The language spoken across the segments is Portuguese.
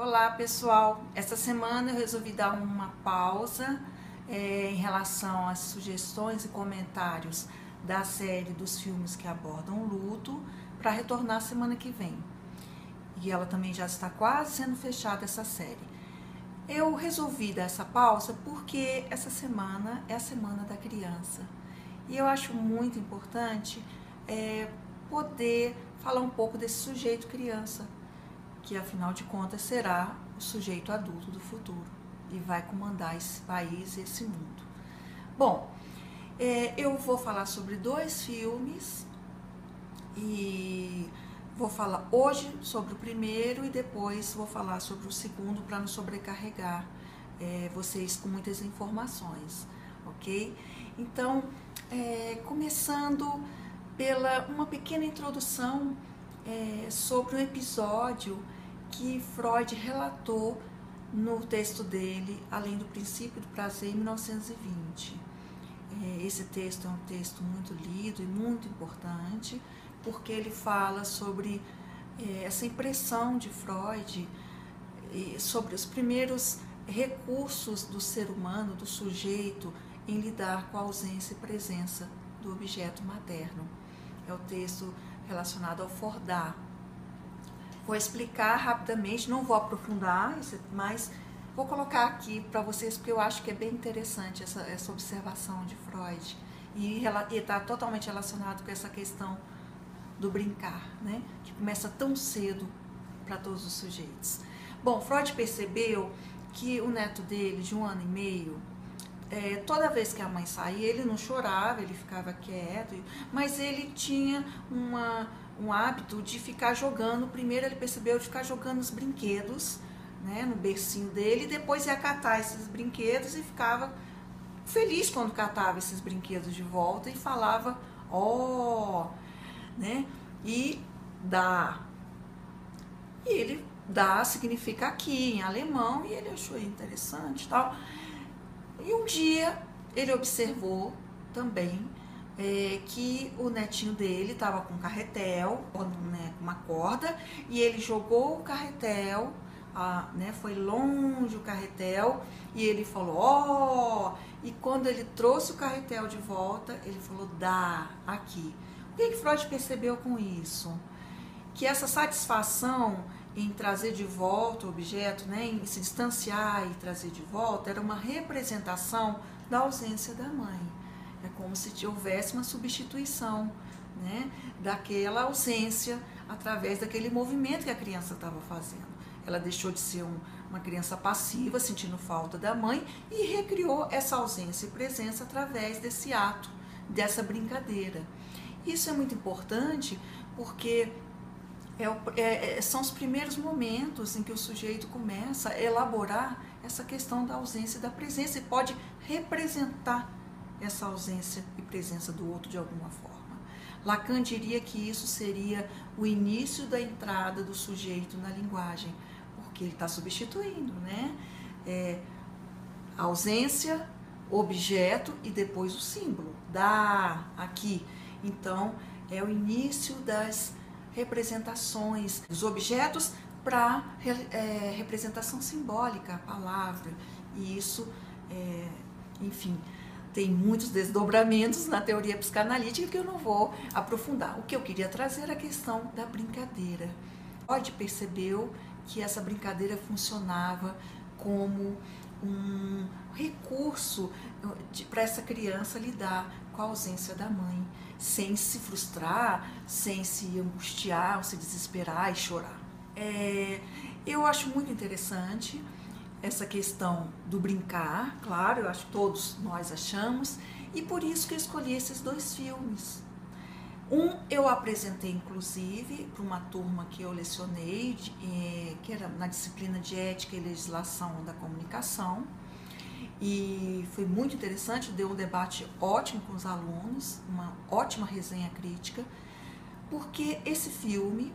Olá pessoal, essa semana eu resolvi dar uma pausa é, em relação às sugestões e comentários da série dos filmes que abordam luto para retornar semana que vem. E ela também já está quase sendo fechada essa série. Eu resolvi dar essa pausa porque essa semana é a semana da criança e eu acho muito importante é, poder falar um pouco desse sujeito criança, que afinal de contas será o sujeito adulto do futuro e vai comandar esse país esse mundo. Bom, é, eu vou falar sobre dois filmes e vou falar hoje sobre o primeiro e depois vou falar sobre o segundo para não sobrecarregar é, vocês com muitas informações, ok? Então, é, começando pela uma pequena introdução é, sobre o episódio que Freud relatou no texto dele, Além do Princípio do Prazer, em 1920. É, esse texto é um texto muito lido e muito importante, porque ele fala sobre é, essa impressão de Freud, sobre os primeiros recursos do ser humano, do sujeito, em lidar com a ausência e presença do objeto materno. É o texto relacionado ao Fordar, Vou explicar rapidamente, não vou aprofundar, mas vou colocar aqui para vocês porque eu acho que é bem interessante essa, essa observação de Freud e está totalmente relacionado com essa questão do brincar, né? que começa tão cedo para todos os sujeitos. Bom, Freud percebeu que o neto dele, de um ano e meio, é, toda vez que a mãe saía, ele não chorava, ele ficava quieto, mas ele tinha uma um hábito de ficar jogando. Primeiro ele percebeu de ficar jogando os brinquedos né, no bercinho dele, e depois ia catar esses brinquedos e ficava feliz quando catava esses brinquedos de volta e falava, ó, oh, né? E dá. E ele dá significa aqui em alemão e ele achou interessante tal. E um dia ele observou também é, que o netinho dele estava com um carretel, né, uma corda, e ele jogou o carretel, a, né, foi longe o carretel, e ele falou, ó, oh! e quando ele trouxe o carretel de volta, ele falou, dá, aqui. O que, que Freud percebeu com isso? Que essa satisfação em trazer de volta o objeto, né, em se distanciar e trazer de volta, era uma representação da ausência da mãe. Como se houvesse uma substituição né, daquela ausência através daquele movimento que a criança estava fazendo. Ela deixou de ser um, uma criança passiva, sentindo falta da mãe, e recriou essa ausência e presença através desse ato, dessa brincadeira. Isso é muito importante porque é, é, é, são os primeiros momentos em que o sujeito começa a elaborar essa questão da ausência e da presença e pode representar essa ausência e presença do outro de alguma forma. Lacan diria que isso seria o início da entrada do sujeito na linguagem, porque ele está substituindo, né? É, ausência, objeto e depois o símbolo, da, aqui. Então, é o início das representações dos objetos para é, representação simbólica, a palavra. E isso, é, enfim, tem muitos desdobramentos na teoria psicanalítica que eu não vou aprofundar. O que eu queria trazer era a questão da brincadeira. Freud percebeu que essa brincadeira funcionava como um recurso para essa criança lidar com a ausência da mãe, sem se frustrar, sem se angustiar, se desesperar e chorar. É, eu acho muito interessante essa questão do brincar, claro, eu acho que todos nós achamos, e por isso que eu escolhi esses dois filmes. Um eu apresentei, inclusive, para uma turma que eu lecionei, eh, que era na disciplina de Ética e Legislação da Comunicação, e foi muito interessante, deu um debate ótimo com os alunos, uma ótima resenha crítica, porque esse filme,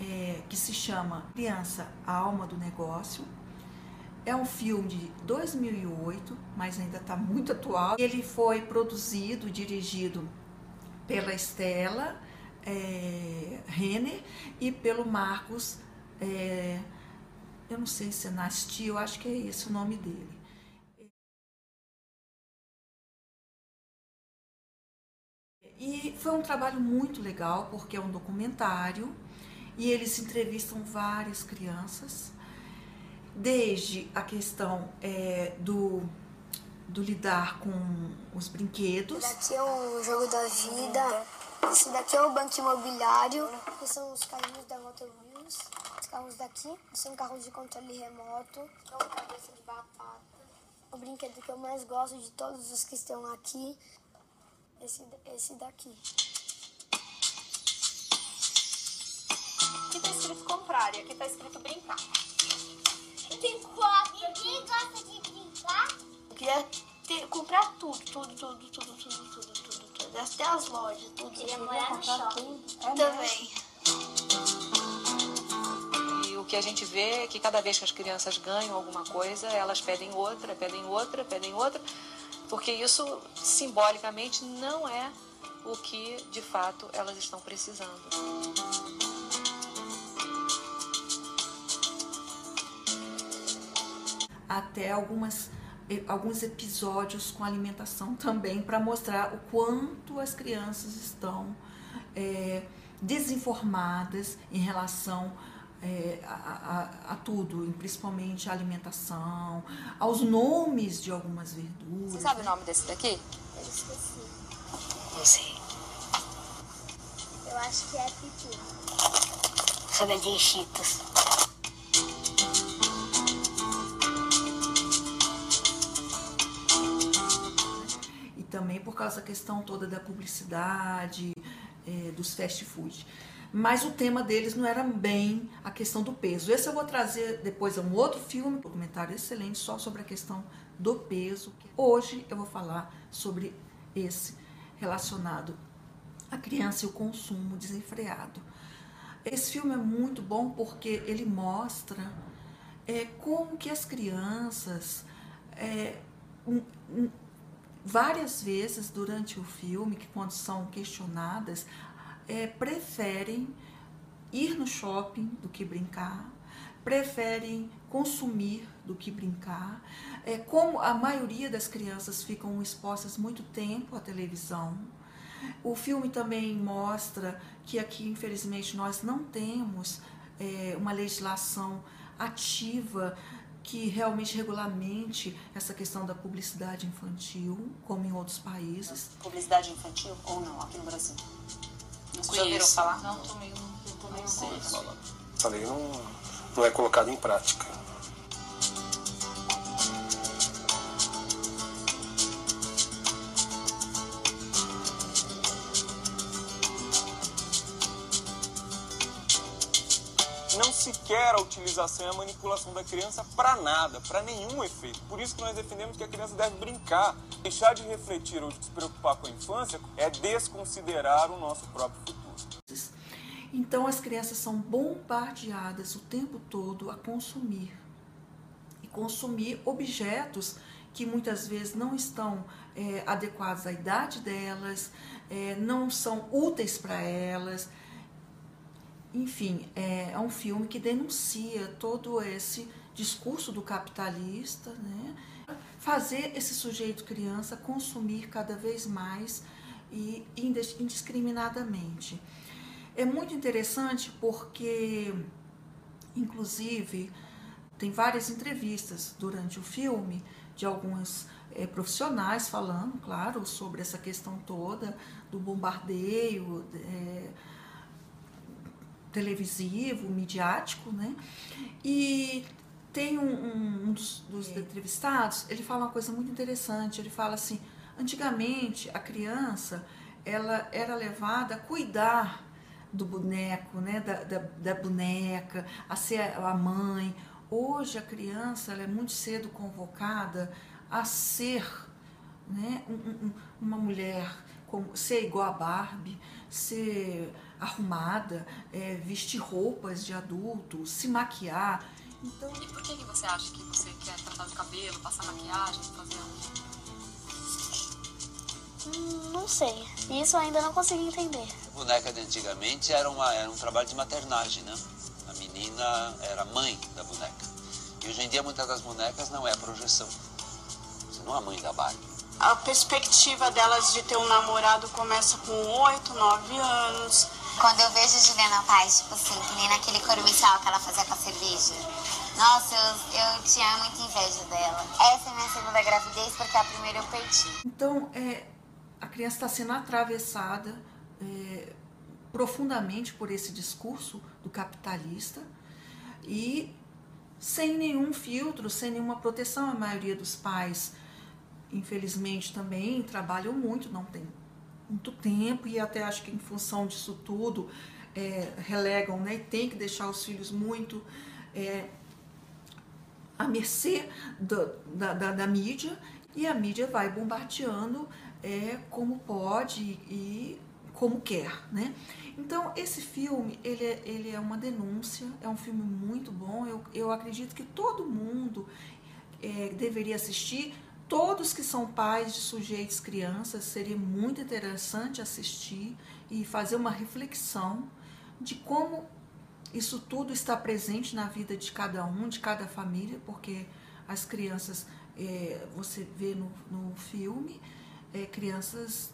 é, que se chama Criança, a Alma do Negócio, é um filme de 2008, mas ainda está muito atual. Ele foi produzido, dirigido pela Estela é, Renner e pelo Marcos é, eu não sei se é Nasti, eu acho que é esse o nome dele. E foi um trabalho muito legal, porque é um documentário e eles entrevistam várias crianças, desde a questão é, do, do lidar com os brinquedos. Esse daqui é o jogo da vida, esse daqui é o banco imobiliário, esses são os carrinhos da Motor Wheels, os carros daqui são carros de controle remoto, é uma cabeça de batata. O brinquedo que eu mais gosto de todos os que estão aqui, esse, esse daqui. Aqui tá escrito comprar e aqui tá escrito brincar. Tem quatro. Ninguém gosta de brincar? Eu queria ter, comprar tudo, tudo, tudo, tudo, tudo, tudo, tudo, tudo. Até as lojas, tudo. Queria morar no comprar shopping. tudo. Também. E o que a gente vê é que cada vez que as crianças ganham alguma coisa, elas pedem outra, pedem outra, pedem outra, porque isso simbolicamente não é o que de fato elas estão precisando. Até algumas, alguns episódios com alimentação também, para mostrar o quanto as crianças estão é, desinformadas em relação é, a, a, a, tudo, principalmente a alimentação, aos nomes de algumas verduras. Você sabe o nome desse daqui? Eu esqueci. Não sei. Eu acho que é pipi. Sabe de Cheetos. Por causa da questão toda da publicidade, é, dos fast food. Mas o tema deles não era bem a questão do peso. Esse eu vou trazer depois um outro filme, um documentário excelente só sobre a questão do peso. Hoje eu vou falar sobre esse relacionado à criança e o consumo desenfreado. Esse filme é muito bom porque ele mostra é, como que as crianças é, várias vezes durante o filme, que quando são questionadas, é, preferem ir no shopping do que brincar, preferem consumir do que brincar. É, como a maioria das crianças ficam expostas muito tempo à televisão, o filme também mostra que aqui, infelizmente, nós não temos é, uma legislação ativa que realmente regulamente essa questão da publicidade infantil, como em outros países. Publicidade infantil ou não, aqui no Brasil? Não Vocês já ouviram falar? Não, meio sei. Essa lei não, não é colocada em prática. Não se quer a utilização e a manipulação da criança para nada, para nenhum efeito. Por isso que nós defendemos que a criança deve brincar. Deixar de refletir ou de se preocupar com a infância é desconsiderar o nosso próprio futuro. Então as crianças são bombardeadas o tempo todo a consumir e consumir objetos que muitas vezes não estão é, adequados à idade delas, é, não são úteis para elas. Enfim, é, é um filme que denuncia todo esse discurso do capitalista, né? fazer esse sujeito criança consumir cada vez mais e indiscriminadamente. É muito interessante porque, inclusive, tem várias entrevistas durante o filme de alguns é, profissionais falando, claro, sobre essa questão toda do bombardeio é, televisivo, midiático, né? E tem um, um, um dos, dos entrevistados, ele fala uma coisa muito interessante. Ele fala assim: antigamente a criança ela era levada a cuidar do boneco, né, da, da, da, boneca, a ser a mãe. Hoje a criança ela é muito cedo convocada a ser né, um, um, uma mulher, como, ser igual a Barbie, ser arrumada, é, vestir roupas de adulto, se maquiar. Então, E por que, que você acha que você quer tratar de cabelo, passar maquiagem, fazer Hum, não sei. Isso eu ainda não consegui entender. A boneca de antigamente era, uma, era um trabalho de maternagem, né? A menina era mãe da boneca. E hoje em dia muitas das bonecas não é projeção. Você não é a mãe da Barbie. A perspectiva delas de ter um namorado começa com 8, 9 anos. Quando eu vejo Juliana Paz, tipo assim, que nem naquele comercial que ela fazia com a cerveja. Nossa, eu, eu tinha muita inveja dela. Essa é minha segunda gravidez porque a primeira eu perdi. Então, é, a criança está sendo atravessada é, profundamente por esse discurso do capitalista e sem nenhum filtro, sem nenhuma proteção. A maioria dos pais, infelizmente, também trabalham muito, não tem muito tempo e até acho que em função disso tudo é, relegam, né? E tem que deixar os filhos muito é, à mercê do, da, da, da, mídia e a mídia vai bombardeando é, como pode e como quer, né? Então, esse filme, ele é, ele é uma denúncia, é um filme muito bom, eu, eu acredito que todo mundo é, deveria assistir, todos que são pais de sujeitos crianças, seria muito interessante assistir e fazer uma reflexão de como isso tudo está presente na vida de cada um, de cada família, porque as crianças, é, você vê no, no filme, é, crianças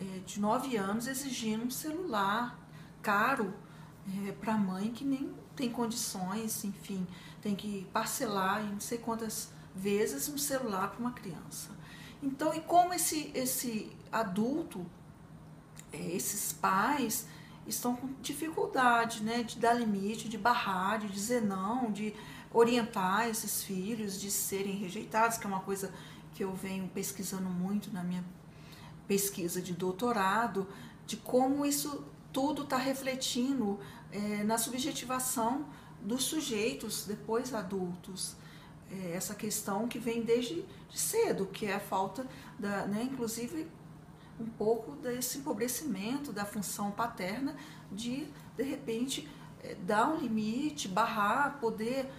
é, de 9 anos exigindo um celular caro é, para a mãe que nem tem condições, enfim, tem que parcelar em não sei quantas vezes um celular para uma criança. Então, e como esse, esse adulto, é, esses pais, estão com dificuldade né, de dar limite, de barrar, de dizer não, de orientar esses filhos, de serem rejeitados, que é uma coisa que eu venho pesquisando muito na minha pesquisa de doutorado, de como isso tudo está refletindo é, na subjetivação dos sujeitos depois adultos. É, essa questão que vem desde de cedo, que é a falta da, né, inclusive um pouco desse empobrecimento da função paterna de de repente é, dar um limite, barrar, poder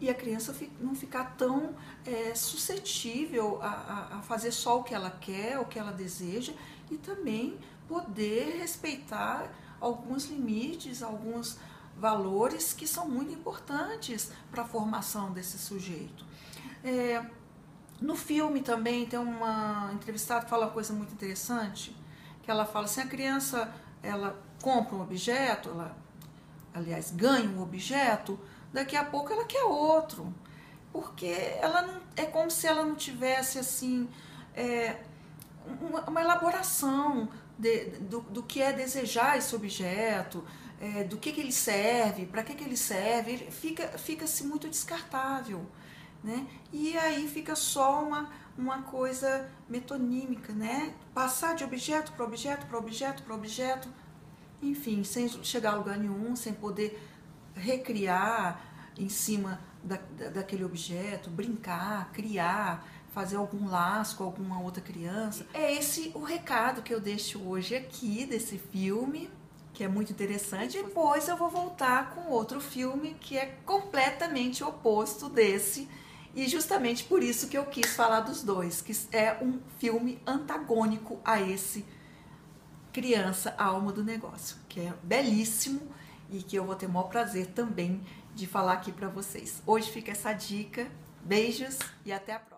e a criança não ficar tão é, suscetível a, a, fazer só o que ela quer, o que ela deseja e também poder respeitar alguns limites, alguns valores que são muito importantes para a formação desse sujeito. É, no filme também tem uma entrevistada que fala uma coisa muito interessante, que ela fala assim, a criança ela compra um objeto, ela aliás ganha um objeto, daqui a pouco ela quer outro, porque ela não, é como se ela não tivesse assim é, uma, uma, elaboração de, do, do que é desejar esse objeto, é, do que, que ele serve, para que, que ele serve, ele fica fica-se muito descartável. Né? E aí fica só uma, uma coisa metonímica, né? Passar de objeto para objeto, para objeto, para objeto, enfim, sem chegar a lugar nenhum, sem poder recriar em cima da, da, daquele objeto, brincar, criar, fazer algum laço com alguma outra criança. É esse o recado que eu deixo hoje aqui desse filme, que é muito interessante. Depois eu vou voltar com outro filme que é completamente oposto desse. E justamente por isso que eu quis falar dos dois, que é um filme antagônico a esse Criança, a Alma do Negócio, que é belíssimo e que eu vou ter o maior prazer também de falar aqui para vocês. Hoje fica essa dica. Beijos e até a próxima.